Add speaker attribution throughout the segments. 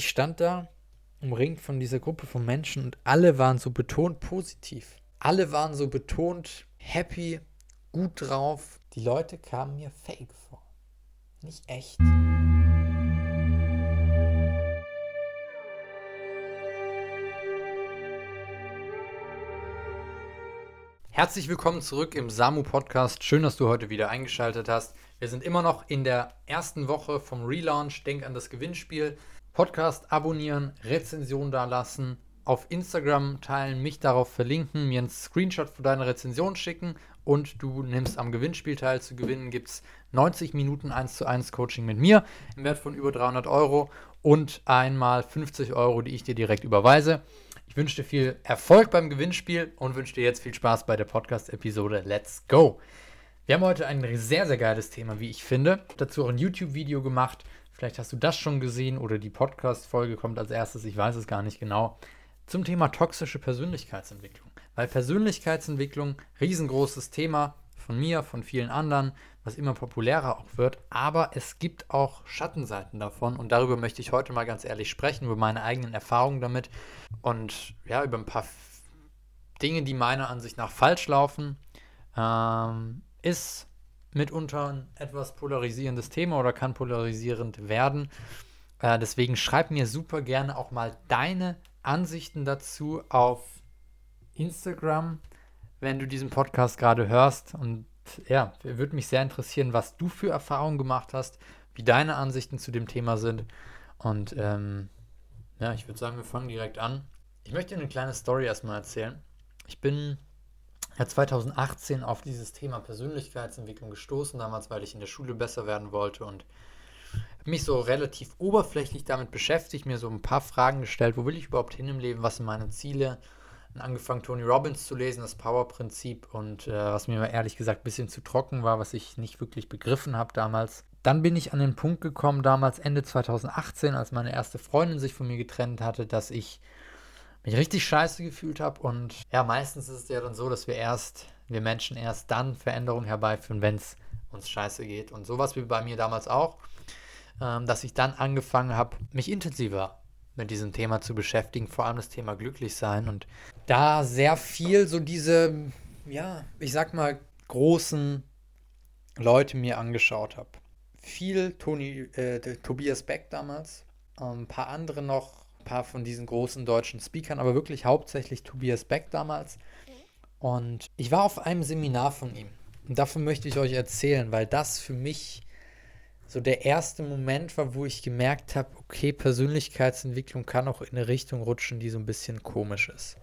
Speaker 1: ich stand da, umringt von dieser Gruppe von Menschen und alle waren so betont positiv. Alle waren so betont happy, gut drauf. Die Leute kamen mir fake vor. Nicht echt. Herzlich willkommen zurück im Samu Podcast. Schön, dass du heute wieder eingeschaltet hast. Wir sind immer noch in der ersten Woche vom Relaunch. Denk an das Gewinnspiel. Podcast abonnieren, Rezension dalassen, auf Instagram teilen, mich darauf verlinken, mir einen Screenshot für deine Rezension schicken und du nimmst am Gewinnspiel teil. Zu gewinnen gibt es 90 Minuten 1 zu 1 Coaching mit mir im Wert von über 300 Euro und einmal 50 Euro, die ich dir direkt überweise. Ich wünsche dir viel Erfolg beim Gewinnspiel und wünsche dir jetzt viel Spaß bei der Podcast-Episode. Let's go! Wir haben heute ein sehr, sehr geiles Thema, wie ich finde. Dazu auch ein YouTube-Video gemacht. Vielleicht hast du das schon gesehen oder die Podcast-Folge kommt als erstes, ich weiß es gar nicht genau. Zum Thema toxische Persönlichkeitsentwicklung. Weil Persönlichkeitsentwicklung, riesengroßes Thema von mir, von vielen anderen, was immer populärer auch wird. Aber es gibt auch Schattenseiten davon und darüber möchte ich heute mal ganz ehrlich sprechen, über meine eigenen Erfahrungen damit und ja, über ein paar Dinge, die meiner Ansicht nach falsch laufen. Ähm, ist mitunter ein etwas polarisierendes Thema oder kann polarisierend werden. Äh, deswegen schreib mir super gerne auch mal deine Ansichten dazu auf Instagram, wenn du diesen Podcast gerade hörst. Und ja, würde mich sehr interessieren, was du für Erfahrungen gemacht hast, wie deine Ansichten zu dem Thema sind. Und ähm, ja, ich würde sagen, wir fangen direkt an. Ich möchte dir eine kleine Story erstmal erzählen. Ich bin ja 2018 auf dieses Thema Persönlichkeitsentwicklung gestoßen, damals, weil ich in der Schule besser werden wollte und mich so relativ oberflächlich damit beschäftigt, mir so ein paar Fragen gestellt, wo will ich überhaupt hin im Leben, was sind meine Ziele, und angefangen Tony Robbins zu lesen, das Power-Prinzip und äh, was mir ehrlich gesagt ein bisschen zu trocken war, was ich nicht wirklich begriffen habe damals. Dann bin ich an den Punkt gekommen, damals Ende 2018, als meine erste Freundin sich von mir getrennt hatte, dass ich mich richtig scheiße gefühlt habe. Und ja, meistens ist es ja dann so, dass wir erst, wir Menschen erst dann Veränderungen herbeiführen, wenn es uns scheiße geht. Und sowas wie bei mir damals auch, ähm, dass ich dann angefangen habe, mich intensiver mit diesem Thema zu beschäftigen, vor allem das Thema glücklich sein und da sehr viel so diese, ja, ich sag mal, großen Leute mir angeschaut habe. Viel Toni, äh, Tobias Beck damals, ein paar andere noch, paar von diesen großen deutschen Speakern, aber wirklich hauptsächlich Tobias Beck damals. Und ich war auf einem Seminar von ihm. Und davon möchte ich euch erzählen, weil das für mich so der erste Moment war, wo ich gemerkt habe, okay, Persönlichkeitsentwicklung kann auch in eine Richtung rutschen, die so ein bisschen komisch ist.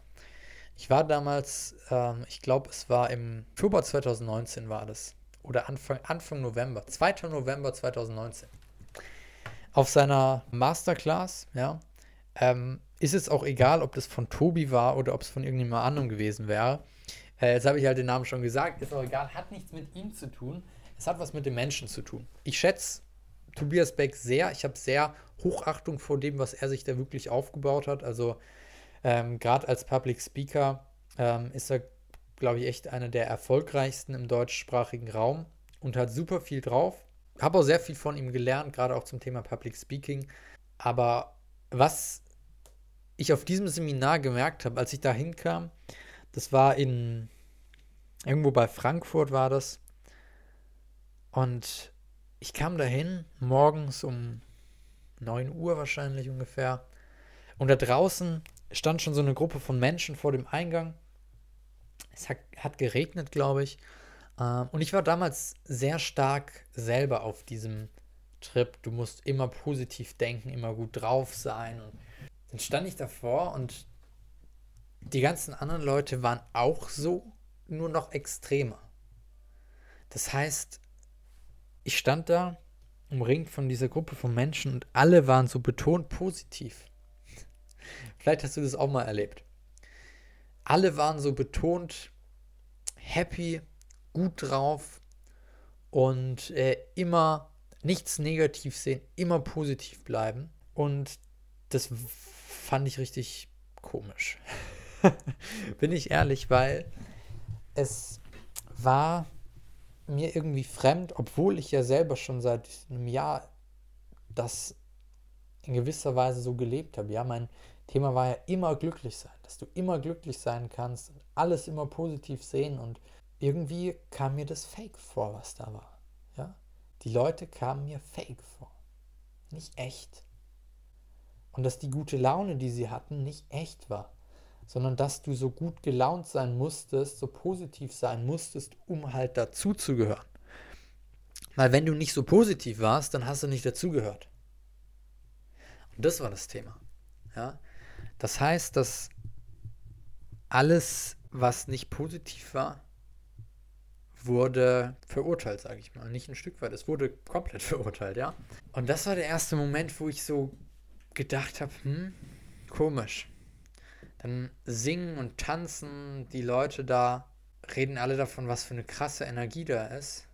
Speaker 1: Ich war damals, ähm, ich glaube, es war im Oktober 2019 war das. Oder Anfang, Anfang November, 2. November 2019. Auf seiner Masterclass, ja, ähm, ist es auch egal, ob das von Tobi war oder ob es von irgendjemand anderem gewesen wäre. Äh, jetzt habe ich halt den Namen schon gesagt, ist auch egal, hat nichts mit ihm zu tun. Es hat was mit dem Menschen zu tun. Ich schätze Tobias Beck sehr. Ich habe sehr Hochachtung vor dem, was er sich da wirklich aufgebaut hat. Also ähm, gerade als Public Speaker ähm, ist er, glaube ich, echt einer der erfolgreichsten im deutschsprachigen Raum und hat super viel drauf. Habe auch sehr viel von ihm gelernt, gerade auch zum Thema Public Speaking. Aber was ich auf diesem Seminar gemerkt habe, als ich da hinkam, das war in irgendwo bei Frankfurt war das. Und ich kam dahin, morgens um 9 Uhr wahrscheinlich ungefähr. Und da draußen stand schon so eine Gruppe von Menschen vor dem Eingang. Es hat, hat geregnet, glaube ich. Ähm, und ich war damals sehr stark selber auf diesem Trip. Du musst immer positiv denken, immer gut drauf sein. Und dann stand ich davor und die ganzen anderen Leute waren auch so, nur noch extremer. Das heißt, ich stand da, umringt von dieser Gruppe von Menschen und alle waren so betont positiv. Vielleicht hast du das auch mal erlebt. Alle waren so betont happy, gut drauf und äh, immer nichts negativ sehen, immer positiv bleiben. Und das fand ich richtig komisch. Bin ich ehrlich, weil es war mir irgendwie fremd, obwohl ich ja selber schon seit einem Jahr das in gewisser Weise so gelebt habe. Ja, mein Thema war ja immer glücklich sein, dass du immer glücklich sein kannst und alles immer positiv sehen und irgendwie kam mir das fake vor, was da war. Ja? Die Leute kamen mir fake vor, nicht echt. Und dass die gute Laune, die sie hatten, nicht echt war, sondern dass du so gut gelaunt sein musstest, so positiv sein musstest, um halt dazuzugehören. Weil wenn du nicht so positiv warst, dann hast du nicht dazugehört. Und das war das Thema. Ja? Das heißt, dass alles, was nicht positiv war, wurde verurteilt, sage ich mal. Nicht ein Stück weit, es wurde komplett verurteilt, ja. Und das war der erste Moment, wo ich so gedacht habe, hm, komisch. Dann singen und tanzen die Leute da, reden alle davon, was für eine krasse Energie da ist.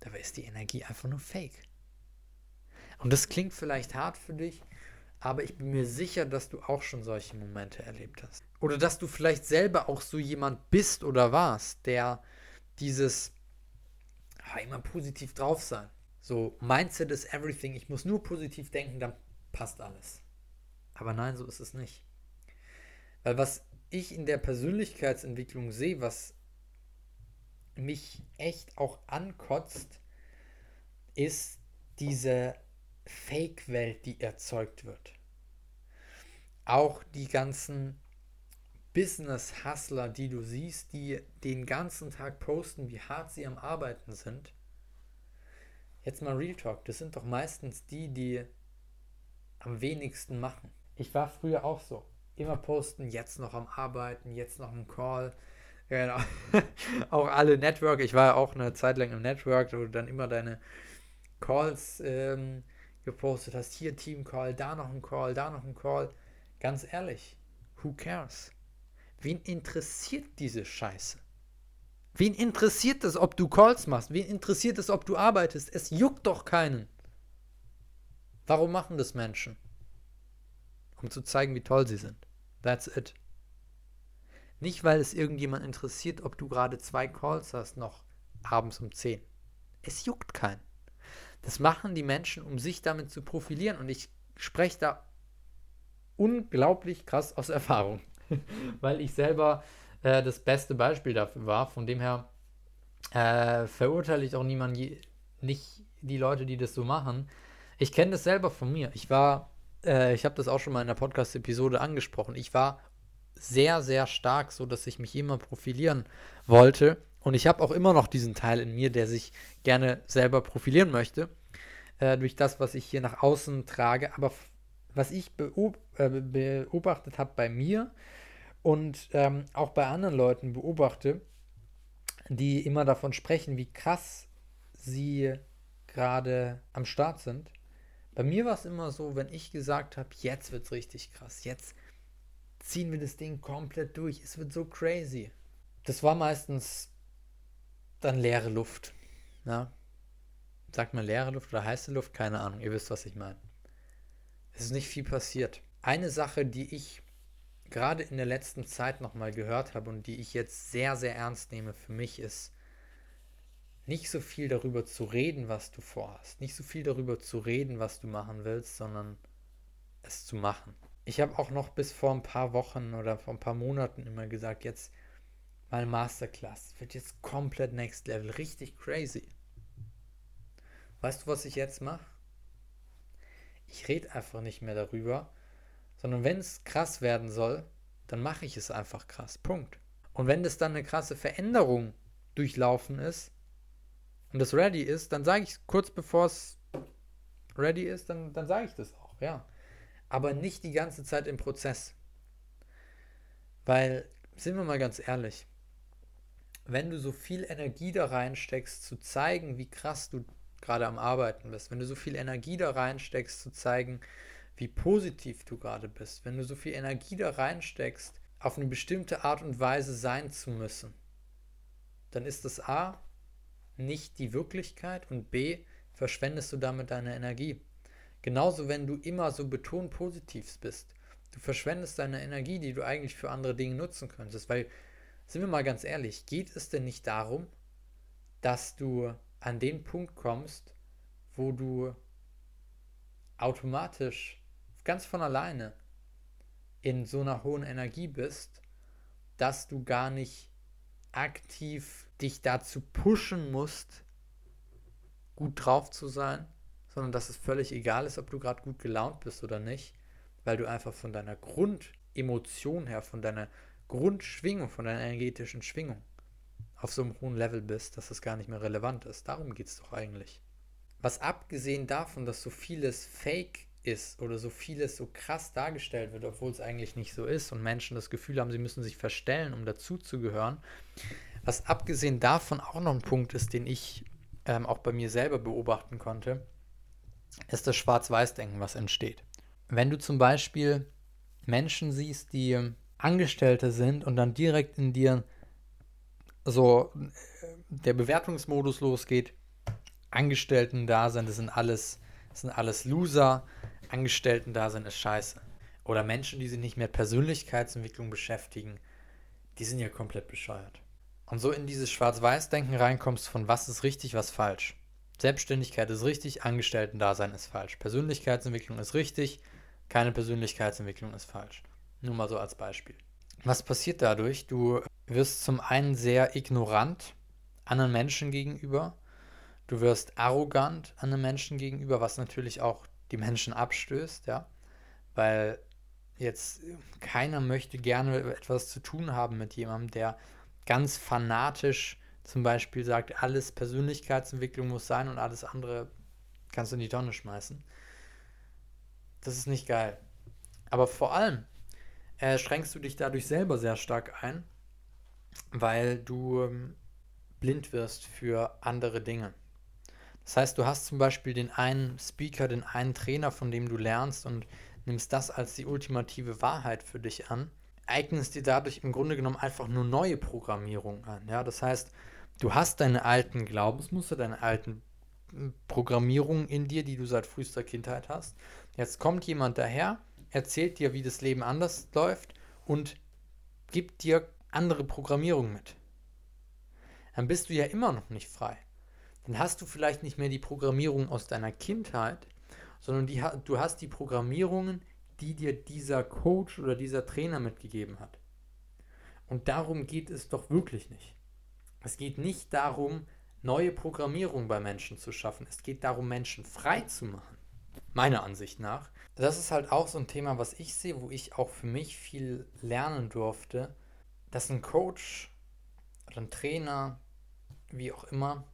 Speaker 1: Dabei ist die Energie einfach nur fake. Und das klingt vielleicht hart für dich, aber ich bin mir sicher, dass du auch schon solche Momente erlebt hast. Oder dass du vielleicht selber auch so jemand bist oder warst, der dieses ah, immer positiv drauf sein. So, Mindset is everything. Ich muss nur positiv denken, dann passt alles. Aber nein, so ist es nicht. Weil was ich in der Persönlichkeitsentwicklung sehe, was mich echt auch ankotzt, ist diese Fake-Welt, die erzeugt wird. Auch die ganzen Business-Hustler, die du siehst, die den ganzen Tag posten, wie hart sie am Arbeiten sind. Jetzt mal Real Talk, das sind doch meistens die, die am wenigsten machen. Ich war früher auch so. Immer posten, jetzt noch am Arbeiten, jetzt noch ein Call. Genau. auch alle Network. Ich war ja auch eine Zeit lang im Network, wo du dann immer deine Calls ähm, gepostet hast. Hier Team Call, da noch ein Call, da noch ein Call. Ganz ehrlich, who cares? Wen interessiert diese Scheiße? Wen interessiert es, ob du Calls machst? Wen interessiert es, ob du arbeitest? Es juckt doch keinen. Warum machen das Menschen? Um zu zeigen, wie toll sie sind. That's it. Nicht, weil es irgendjemand interessiert, ob du gerade zwei Calls hast, noch abends um 10. Es juckt keinen. Das machen die Menschen, um sich damit zu profilieren. Und ich spreche da unglaublich krass aus Erfahrung, weil ich selber äh, das beste Beispiel dafür war. Von dem her äh, verurteile ich auch niemanden, nicht die Leute, die das so machen. Ich kenne das selber von mir. Ich war, äh, ich habe das auch schon mal in der Podcast-Episode angesprochen. Ich war sehr, sehr stark so, dass ich mich immer profilieren wollte. Und ich habe auch immer noch diesen Teil in mir, der sich gerne selber profilieren möchte, äh, durch das, was ich hier nach außen trage. Aber was ich beob äh, beobachtet habe bei mir und ähm, auch bei anderen Leuten beobachte, die immer davon sprechen, wie krass sie gerade am Start sind. Bei mir war es immer so, wenn ich gesagt habe, jetzt wird es richtig krass, jetzt ziehen wir das Ding komplett durch, es wird so crazy. Das war meistens dann leere Luft. Ja? Sagt man leere Luft oder heiße Luft? Keine Ahnung, ihr wisst, was ich meine. Es ist nicht viel passiert. Eine Sache, die ich gerade in der letzten Zeit nochmal gehört habe und die ich jetzt sehr, sehr ernst nehme für mich, ist nicht so viel darüber zu reden, was du vorhast. Nicht so viel darüber zu reden, was du machen willst, sondern es zu machen. Ich habe auch noch bis vor ein paar Wochen oder vor ein paar Monaten immer gesagt, jetzt mal Masterclass. Wird jetzt komplett Next Level. Richtig crazy. Weißt du, was ich jetzt mache? Ich rede einfach nicht mehr darüber, sondern wenn es krass werden soll, dann mache ich es einfach krass. Punkt. Und wenn das dann eine krasse Veränderung durchlaufen ist und es ready ist, dann sage ich kurz bevor es ready ist, dann, dann sage ich das auch, ja. Aber nicht die ganze Zeit im Prozess. Weil, sind wir mal ganz ehrlich, wenn du so viel Energie da reinsteckst, zu zeigen, wie krass du gerade am Arbeiten bist, wenn du so viel Energie da reinsteckst, zu zeigen, wie positiv du gerade bist, wenn du so viel Energie da reinsteckst, auf eine bestimmte Art und Weise sein zu müssen, dann ist das A nicht die Wirklichkeit und B verschwendest du damit deine Energie. Genauso wenn du immer so betont positiv bist. Du verschwendest deine Energie, die du eigentlich für andere Dinge nutzen könntest. Weil, sind wir mal ganz ehrlich, geht es denn nicht darum, dass du an den Punkt kommst, wo du automatisch ganz von alleine in so einer hohen Energie bist, dass du gar nicht aktiv dich dazu pushen musst, gut drauf zu sein, sondern dass es völlig egal ist, ob du gerade gut gelaunt bist oder nicht, weil du einfach von deiner Grundemotion her, von deiner Grundschwingung, von deiner energetischen Schwingung auf so einem hohen Level bist, dass es gar nicht mehr relevant ist. Darum geht es doch eigentlich. Was abgesehen davon, dass so vieles fake ist oder so vieles so krass dargestellt wird, obwohl es eigentlich nicht so ist und Menschen das Gefühl haben, sie müssen sich verstellen, um dazuzugehören. Was abgesehen davon auch noch ein Punkt ist, den ich ähm, auch bei mir selber beobachten konnte, ist das Schwarz-Weiß-Denken, was entsteht. Wenn du zum Beispiel Menschen siehst, die Angestellte sind und dann direkt in dir so äh, der Bewertungsmodus losgeht, Angestellten da sind, das sind alles, das sind alles Loser, Angestellten da sind, ist scheiße. Oder Menschen, die sich nicht mit Persönlichkeitsentwicklung beschäftigen, die sind ja komplett bescheuert. Und so in dieses Schwarz-Weiß-Denken reinkommst von was ist richtig, was falsch. Selbstständigkeit ist richtig, Angestellten-Dasein ist falsch. Persönlichkeitsentwicklung ist richtig, keine Persönlichkeitsentwicklung ist falsch. Nur mal so als Beispiel. Was passiert dadurch? Du wirst zum einen sehr ignorant anderen Menschen gegenüber. Du wirst arrogant anderen Menschen gegenüber, was natürlich auch die Menschen abstößt, ja. Weil jetzt keiner möchte gerne etwas zu tun haben mit jemandem, der ganz fanatisch zum Beispiel sagt, alles Persönlichkeitsentwicklung muss sein und alles andere kannst du in die Tonne schmeißen. Das ist nicht geil. Aber vor allem äh, schränkst du dich dadurch selber sehr stark ein, weil du ähm, blind wirst für andere Dinge. Das heißt, du hast zum Beispiel den einen Speaker, den einen Trainer, von dem du lernst und nimmst das als die ultimative Wahrheit für dich an, eignest dir dadurch im Grunde genommen einfach nur neue Programmierung an. Ja? Das heißt, du hast deine alten Glaubensmuster, deine alten hm, Programmierungen in dir, die du seit frühester Kindheit hast. Jetzt kommt jemand daher, erzählt dir, wie das Leben anders läuft und gibt dir andere Programmierung mit. Dann bist du ja immer noch nicht frei. Dann hast du vielleicht nicht mehr die Programmierung aus deiner Kindheit, sondern die, du hast die Programmierungen, die dir dieser Coach oder dieser Trainer mitgegeben hat. Und darum geht es doch wirklich nicht. Es geht nicht darum, neue Programmierung bei Menschen zu schaffen. Es geht darum, Menschen frei zu machen. Meiner Ansicht nach. Das ist halt auch so ein Thema, was ich sehe, wo ich auch für mich viel lernen durfte, dass ein Coach oder ein Trainer, wie auch immer,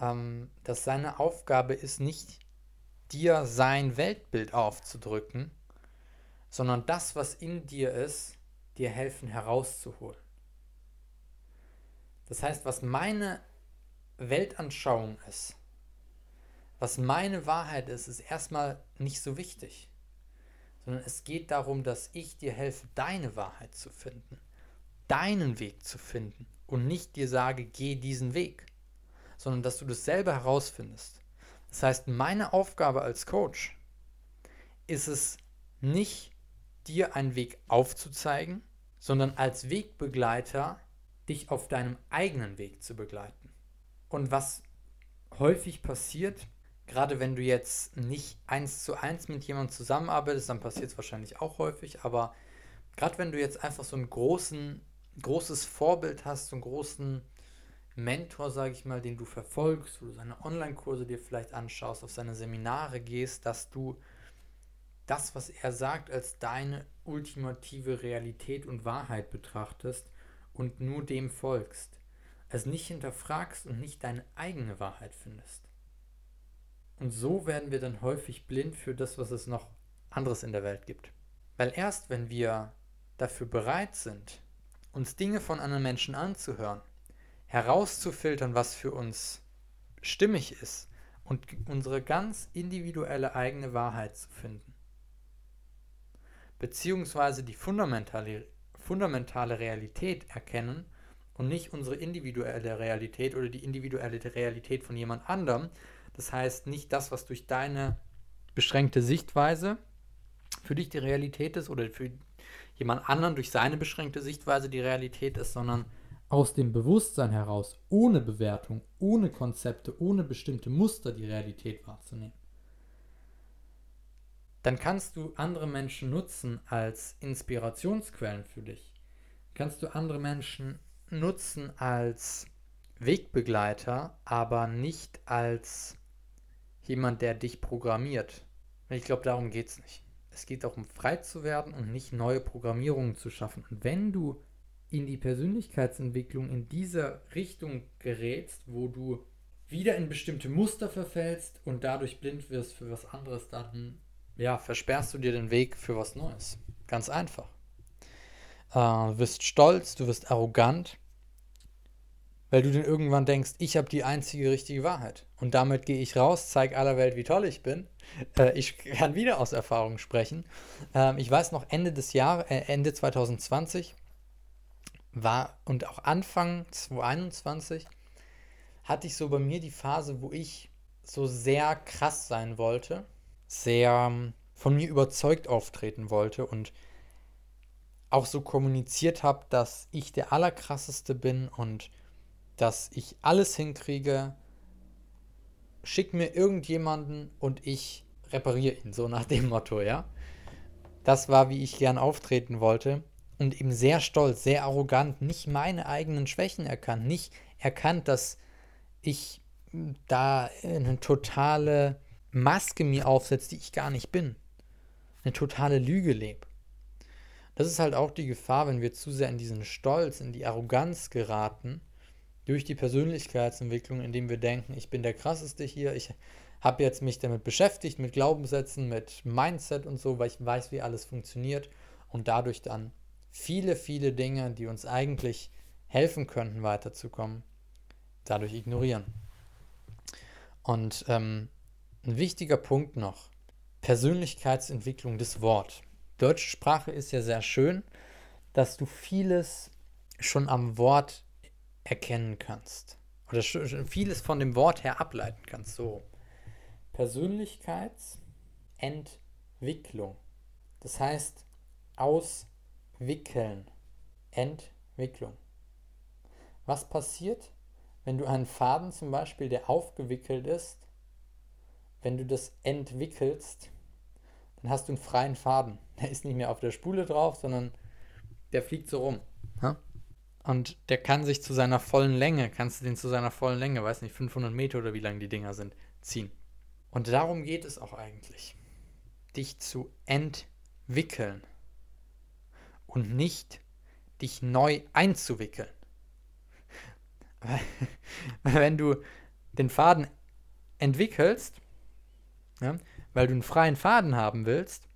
Speaker 1: ähm, dass seine Aufgabe ist, nicht dir sein Weltbild aufzudrücken, sondern das, was in dir ist, dir helfen herauszuholen. Das heißt, was meine Weltanschauung ist, was meine Wahrheit ist, ist erstmal nicht so wichtig, sondern es geht darum, dass ich dir helfe, deine Wahrheit zu finden, deinen Weg zu finden und nicht dir sage, geh diesen Weg, sondern dass du das selber herausfindest. Das heißt, meine Aufgabe als Coach ist es nicht, dir einen Weg aufzuzeigen, sondern als Wegbegleiter dich auf deinem eigenen Weg zu begleiten. Und was häufig passiert, gerade wenn du jetzt nicht eins zu eins mit jemandem zusammenarbeitest, dann passiert es wahrscheinlich auch häufig, aber gerade wenn du jetzt einfach so ein großen, großes Vorbild hast, so einen großen Mentor, sage ich mal, den du verfolgst, wo du seine Online-Kurse dir vielleicht anschaust, auf seine Seminare gehst, dass du das, was er sagt, als deine ultimative Realität und Wahrheit betrachtest und nur dem folgst, es nicht hinterfragst und nicht deine eigene Wahrheit findest. Und so werden wir dann häufig blind für das, was es noch anderes in der Welt gibt. Weil erst wenn wir dafür bereit sind, uns Dinge von anderen Menschen anzuhören, herauszufiltern, was für uns stimmig ist und unsere ganz individuelle eigene Wahrheit zu finden, beziehungsweise die fundamentale fundamentale Realität erkennen und nicht unsere individuelle Realität oder die individuelle Realität von jemand anderem. Das heißt nicht das, was durch deine beschränkte Sichtweise für dich die Realität ist oder für jemand anderen durch seine beschränkte Sichtweise die Realität ist, sondern aus dem Bewusstsein heraus, ohne Bewertung, ohne Konzepte, ohne bestimmte Muster die Realität wahrzunehmen. dann kannst du andere Menschen nutzen als Inspirationsquellen für dich. Kannst du andere Menschen nutzen als Wegbegleiter, aber nicht als jemand, der dich programmiert. Ich glaube, darum geht es nicht. Es geht darum, frei zu werden und nicht neue Programmierungen zu schaffen. Und wenn du in die Persönlichkeitsentwicklung in dieser Richtung gerätst, wo du wieder in bestimmte Muster verfällst und dadurch blind wirst für was anderes, dann ja, versperrst du dir den Weg für was Neues. Ganz einfach. Äh, du wirst stolz, du wirst arrogant, weil du dann irgendwann denkst, ich habe die einzige richtige Wahrheit. Und damit gehe ich raus, zeige aller Welt, wie toll ich bin. Äh, ich kann wieder aus Erfahrung sprechen. Ähm, ich weiß noch, Ende des Jahres, äh, Ende 2020 war und auch Anfang 2021 hatte ich so bei mir die Phase, wo ich so sehr krass sein wollte, sehr ähm, von mir überzeugt auftreten wollte und auch so kommuniziert habe, dass ich der Allerkrasseste bin und dass ich alles hinkriege. Schick mir irgendjemanden und ich repariere ihn, so nach dem Motto, ja. Das war, wie ich gern auftreten wollte und eben sehr stolz, sehr arrogant, nicht meine eigenen Schwächen erkannt, nicht erkannt, dass ich da eine totale Maske mir aufsetze, die ich gar nicht bin. Eine totale Lüge lebe. Das ist halt auch die Gefahr, wenn wir zu sehr in diesen Stolz, in die Arroganz geraten, durch die Persönlichkeitsentwicklung, indem wir denken, ich bin der krasseste hier, ich habe jetzt mich damit beschäftigt, mit Glaubenssätzen, mit Mindset und so, weil ich weiß, wie alles funktioniert und dadurch dann viele, viele Dinge, die uns eigentlich helfen könnten, weiterzukommen, dadurch ignorieren. Und ähm, ein wichtiger Punkt noch, Persönlichkeitsentwicklung des Wort. Deutsche Sprache ist ja sehr schön, dass du vieles schon am Wort erkennen kannst. Oder vieles von dem Wort her ableiten kannst. So. Persönlichkeitsentwicklung. Das heißt, auswickeln. Entwicklung. Was passiert, wenn du einen Faden zum Beispiel, der aufgewickelt ist, wenn du das entwickelst, dann hast du einen freien Faden. Der ist nicht mehr auf der Spule drauf, sondern der fliegt so rum. Ja? Und der kann sich zu seiner vollen Länge, kannst du den zu seiner vollen Länge, weiß nicht, 500 Meter oder wie lang die Dinger sind, ziehen. Und darum geht es auch eigentlich. Dich zu entwickeln und nicht dich neu einzuwickeln. Wenn du den Faden entwickelst, ja, weil du einen freien Faden haben willst,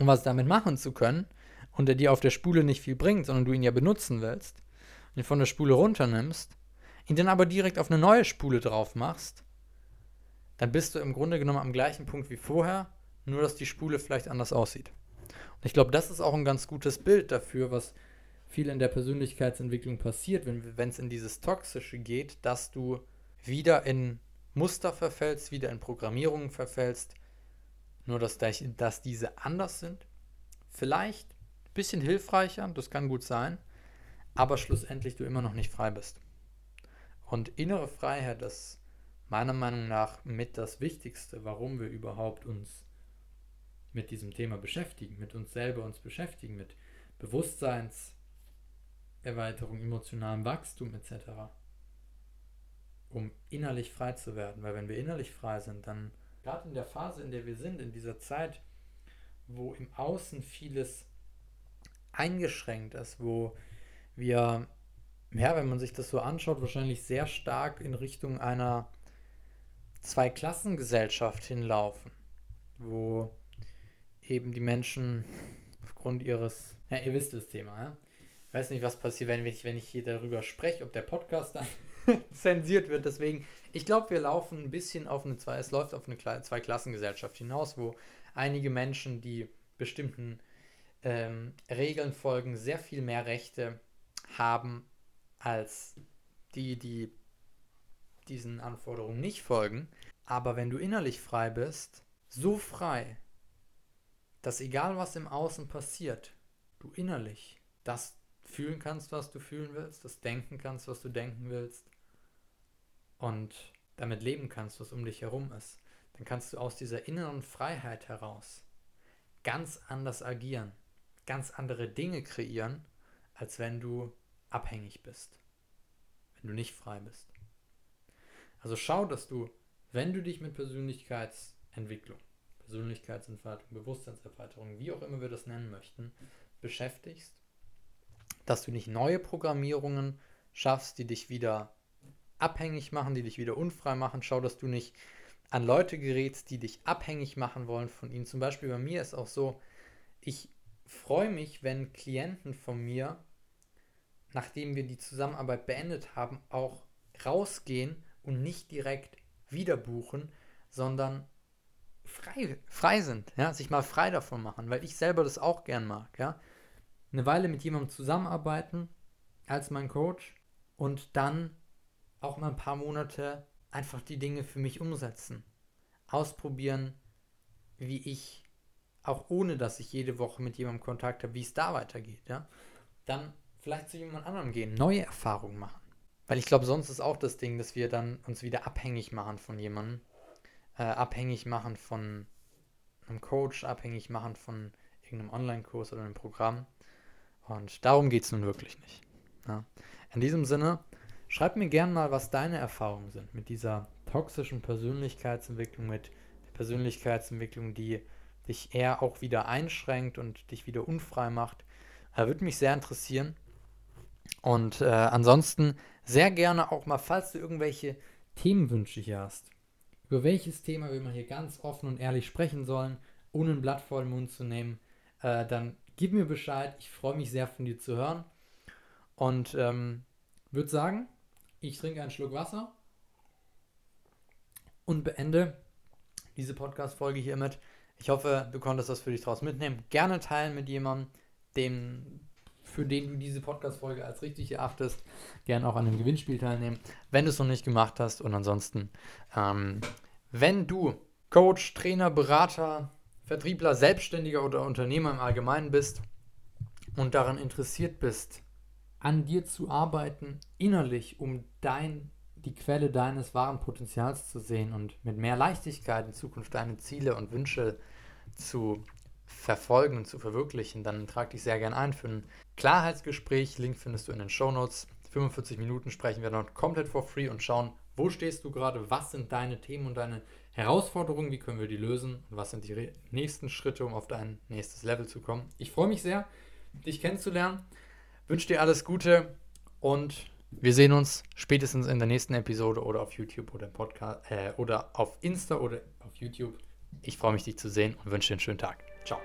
Speaker 1: um was damit machen zu können, und der dir auf der Spule nicht viel bringt, sondern du ihn ja benutzen willst, und ihn von der Spule runternimmst, ihn dann aber direkt auf eine neue Spule drauf machst, dann bist du im Grunde genommen am gleichen Punkt wie vorher, nur dass die Spule vielleicht anders aussieht. Und ich glaube, das ist auch ein ganz gutes Bild dafür, was viel in der Persönlichkeitsentwicklung passiert, wenn es in dieses Toxische geht, dass du wieder in Muster verfällst, wieder in Programmierungen verfällst, nur dass, dass diese anders sind. Vielleicht ein bisschen hilfreicher, das kann gut sein, aber schlussendlich du immer noch nicht frei bist. Und innere Freiheit ist meiner Meinung nach mit das Wichtigste, warum wir überhaupt uns mit diesem Thema beschäftigen, mit uns selber uns beschäftigen, mit Bewusstseinserweiterung, emotionalem Wachstum etc. Um innerlich frei zu werden. Weil wenn wir innerlich frei sind, dann gerade in der Phase, in der wir sind, in dieser Zeit, wo im Außen vieles eingeschränkt ist, wo wir, ja, wenn man sich das so anschaut, wahrscheinlich sehr stark in Richtung einer Zweiklassengesellschaft hinlaufen, wo eben die Menschen aufgrund ihres, ja, ihr wisst das Thema, ja? Ich weiß nicht, was passiert, wenn ich, wenn ich hier darüber spreche, ob der Podcast dann zensiert wird. Deswegen, ich glaube, wir laufen ein bisschen auf eine, es läuft auf eine Zweiklassengesellschaft hinaus, wo einige Menschen, die bestimmten ähm, Regeln folgen, sehr viel mehr Rechte haben als die, die diesen Anforderungen nicht folgen. Aber wenn du innerlich frei bist, so frei, dass egal was im Außen passiert, du innerlich das fühlen kannst, was du fühlen willst, das denken kannst, was du denken willst und damit leben kannst, was um dich herum ist, dann kannst du aus dieser inneren Freiheit heraus ganz anders agieren, ganz andere Dinge kreieren, als wenn du abhängig bist, wenn du nicht frei bist. Also schau, dass du, wenn du dich mit Persönlichkeitsentwicklung, Persönlichkeitsentfaltung, Bewusstseinserweiterung, wie auch immer wir das nennen möchten, beschäftigst, dass du nicht neue Programmierungen schaffst, die dich wieder abhängig machen, die dich wieder unfrei machen. Schau, dass du nicht an Leute gerätst, die dich abhängig machen wollen von ihnen. Zum Beispiel bei mir ist auch so, ich freue mich, wenn Klienten von mir, nachdem wir die Zusammenarbeit beendet haben, auch rausgehen und nicht direkt wieder buchen, sondern frei, frei sind, ja, sich mal frei davon machen, weil ich selber das auch gern mag, ja. Eine Weile mit jemandem zusammenarbeiten als mein Coach und dann auch mal ein paar Monate einfach die Dinge für mich umsetzen. Ausprobieren, wie ich, auch ohne dass ich jede Woche mit jemandem Kontakt habe, wie es da weitergeht. Ja? Dann vielleicht zu jemand anderem gehen, neue Erfahrungen machen. Weil ich glaube, sonst ist auch das Ding, dass wir dann uns wieder abhängig machen von jemandem, äh, abhängig machen von einem Coach, abhängig machen von irgendeinem Online-Kurs oder einem Programm. Und darum geht es nun wirklich nicht. Ja? In diesem Sinne, Schreib mir gern mal, was deine Erfahrungen sind mit dieser toxischen Persönlichkeitsentwicklung, mit der Persönlichkeitsentwicklung, die dich eher auch wieder einschränkt und dich wieder unfrei macht. Äh, Würde mich sehr interessieren. Und äh, ansonsten sehr gerne auch mal, falls du irgendwelche Themenwünsche hier hast, über welches Thema wir mal hier ganz offen und ehrlich sprechen sollen, ohne ein Blatt vor den Mund zu nehmen, äh, dann gib mir Bescheid. Ich freue mich sehr von dir zu hören. Und ähm, würde sagen, ich trinke einen Schluck Wasser und beende diese Podcast-Folge hiermit. Ich hoffe, du konntest das für dich draus mitnehmen. Gerne teilen mit jemandem, dem, für den du diese Podcast-Folge als richtig erachtest. Gerne auch an einem Gewinnspiel teilnehmen, wenn du es noch nicht gemacht hast. Und ansonsten, ähm, wenn du Coach, Trainer, Berater, Vertriebler, Selbstständiger oder Unternehmer im Allgemeinen bist und daran interessiert bist, an dir zu arbeiten, innerlich, um dein, die Quelle deines wahren Potenzials zu sehen und mit mehr Leichtigkeit in Zukunft deine Ziele und Wünsche zu verfolgen und zu verwirklichen, dann trag dich sehr gern ein für ein Klarheitsgespräch. Link findest du in den Show Notes. 45 Minuten sprechen wir dort komplett for free und schauen, wo stehst du gerade, was sind deine Themen und deine Herausforderungen, wie können wir die lösen und was sind die nächsten Schritte, um auf dein nächstes Level zu kommen. Ich freue mich sehr, dich kennenzulernen wünsche dir alles Gute und wir sehen uns spätestens in der nächsten Episode oder auf YouTube oder Podcast äh, oder auf Insta oder auf YouTube. Ich freue mich, dich zu sehen und wünsche dir einen schönen Tag. 照